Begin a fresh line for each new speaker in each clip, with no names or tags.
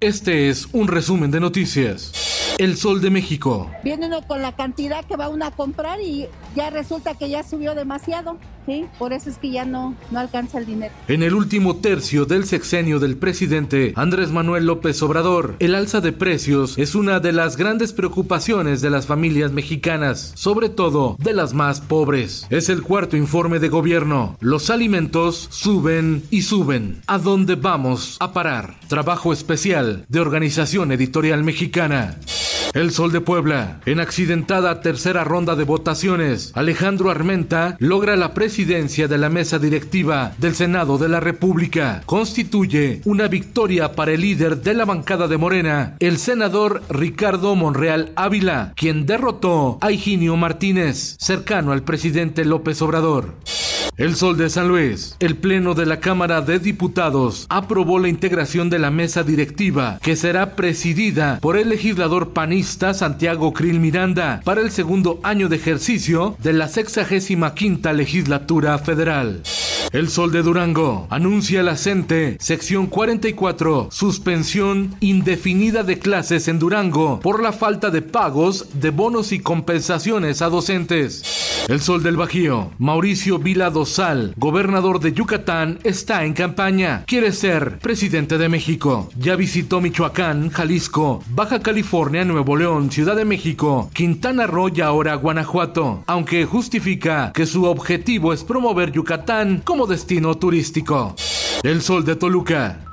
Este es un resumen de noticias. El Sol de México.
Viene uno con la cantidad que va uno a comprar y ya resulta que ya subió demasiado, ¿sí? Por eso es que ya no, no alcanza el dinero.
En el último tercio del sexenio del presidente Andrés Manuel López Obrador, el alza de precios es una de las grandes preocupaciones de las familias mexicanas, sobre todo de las más pobres. Es el cuarto informe de gobierno. Los alimentos suben y suben. ¿A dónde vamos a parar? Trabajo especial de Organización Editorial Mexicana. El Sol de Puebla. En accidentada tercera ronda de votaciones, Alejandro Armenta logra la presidencia de la mesa directiva del Senado de la República. Constituye una victoria para el líder de la bancada de Morena, el senador Ricardo Monreal Ávila, quien derrotó a Higinio Martínez, cercano al presidente López Obrador. El Sol de San Luis. El Pleno de la Cámara de Diputados aprobó la integración de la mesa directiva, que será presidida por el legislador panista Santiago Krill Miranda para el segundo año de ejercicio de la 65 legislatura federal. El Sol de Durango anuncia la CENTE, sección 44, suspensión indefinida de clases en Durango por la falta de pagos de bonos y compensaciones a docentes. El Sol del Bajío, Mauricio Vila Dosal, gobernador de Yucatán, está en campaña. Quiere ser presidente de México. Ya visitó Michoacán, Jalisco, Baja California, Nuevo León, Ciudad de México, Quintana Roo y ahora Guanajuato, aunque justifica que su objetivo es promover Yucatán como destino turístico. El Sol de Toluca.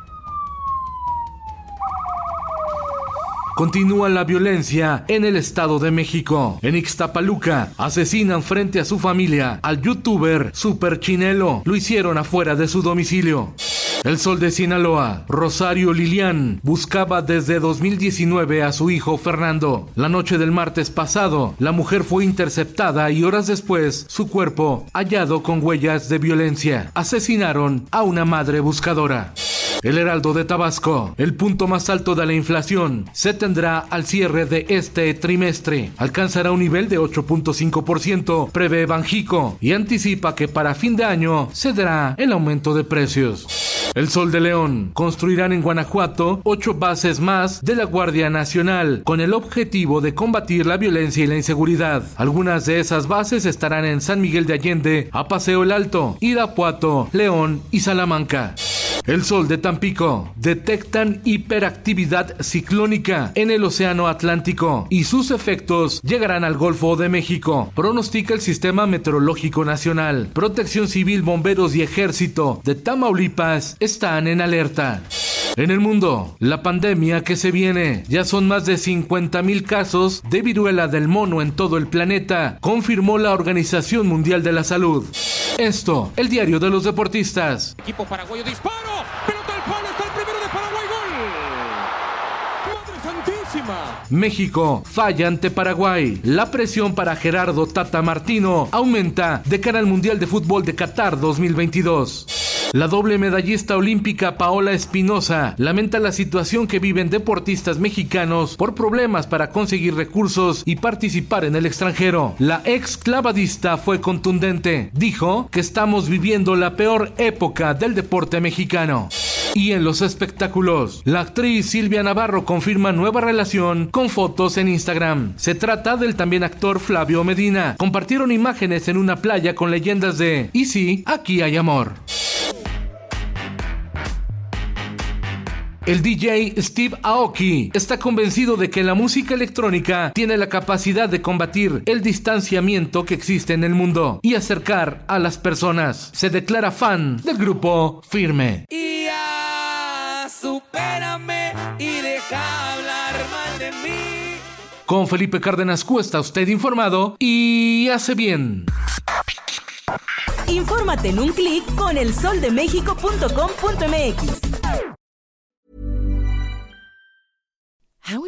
Continúa la violencia en el Estado de México. En Ixtapaluca asesinan frente a su familia al youtuber Super Chinelo. Lo hicieron afuera de su domicilio. El Sol de Sinaloa, Rosario Lilian, buscaba desde 2019 a su hijo Fernando. La noche del martes pasado, la mujer fue interceptada y horas después, su cuerpo hallado con huellas de violencia. Asesinaron a una madre buscadora. El Heraldo de Tabasco, el punto más alto de la inflación, se tendrá al cierre de este trimestre. Alcanzará un nivel de 8.5%, prevé Banjico, y anticipa que para fin de año se dará el aumento de precios. El Sol de León construirán en Guanajuato ocho bases más de la Guardia Nacional con el objetivo de combatir la violencia y la inseguridad. Algunas de esas bases estarán en San Miguel de Allende, Apaseo el Alto, Irapuato, León y Salamanca. El Sol de Tampico. Detectan hiperactividad ciclónica en el Océano Atlántico y sus efectos llegarán al Golfo de México. Pronostica el Sistema Meteorológico Nacional. Protección Civil, Bomberos y Ejército de Tamaulipas están en alerta. En el mundo, la pandemia que se viene. Ya son más de 50 mil casos de viruela del mono en todo el planeta, confirmó la Organización Mundial de la Salud. Esto, el diario de los deportistas.
Equipo paraguayo disparo. Pelota al palo. Está el primero de Paraguay. Gol. Madre Santísima.
México falla ante Paraguay. La presión para Gerardo Tata Martino aumenta de cara al Mundial de Fútbol de Qatar 2022. La doble medallista olímpica Paola Espinosa lamenta la situación que viven deportistas mexicanos por problemas para conseguir recursos y participar en el extranjero. La ex clavadista fue contundente. Dijo que estamos viviendo la peor época del deporte mexicano. Y en los espectáculos, la actriz Silvia Navarro confirma nueva relación con fotos en Instagram. Se trata del también actor Flavio Medina. Compartieron imágenes en una playa con leyendas de Y sí, aquí hay amor. El DJ Steve Aoki está convencido de que la música electrónica tiene la capacidad de combatir el distanciamiento que existe en el mundo y acercar a las personas. Se declara fan del grupo Firme.
Y ya, supérame y deja hablar mal de mí.
Con Felipe Cárdenas Cuesta, usted informado y hace bien.
Infórmate en un clic con elsoldemexico.com.mx.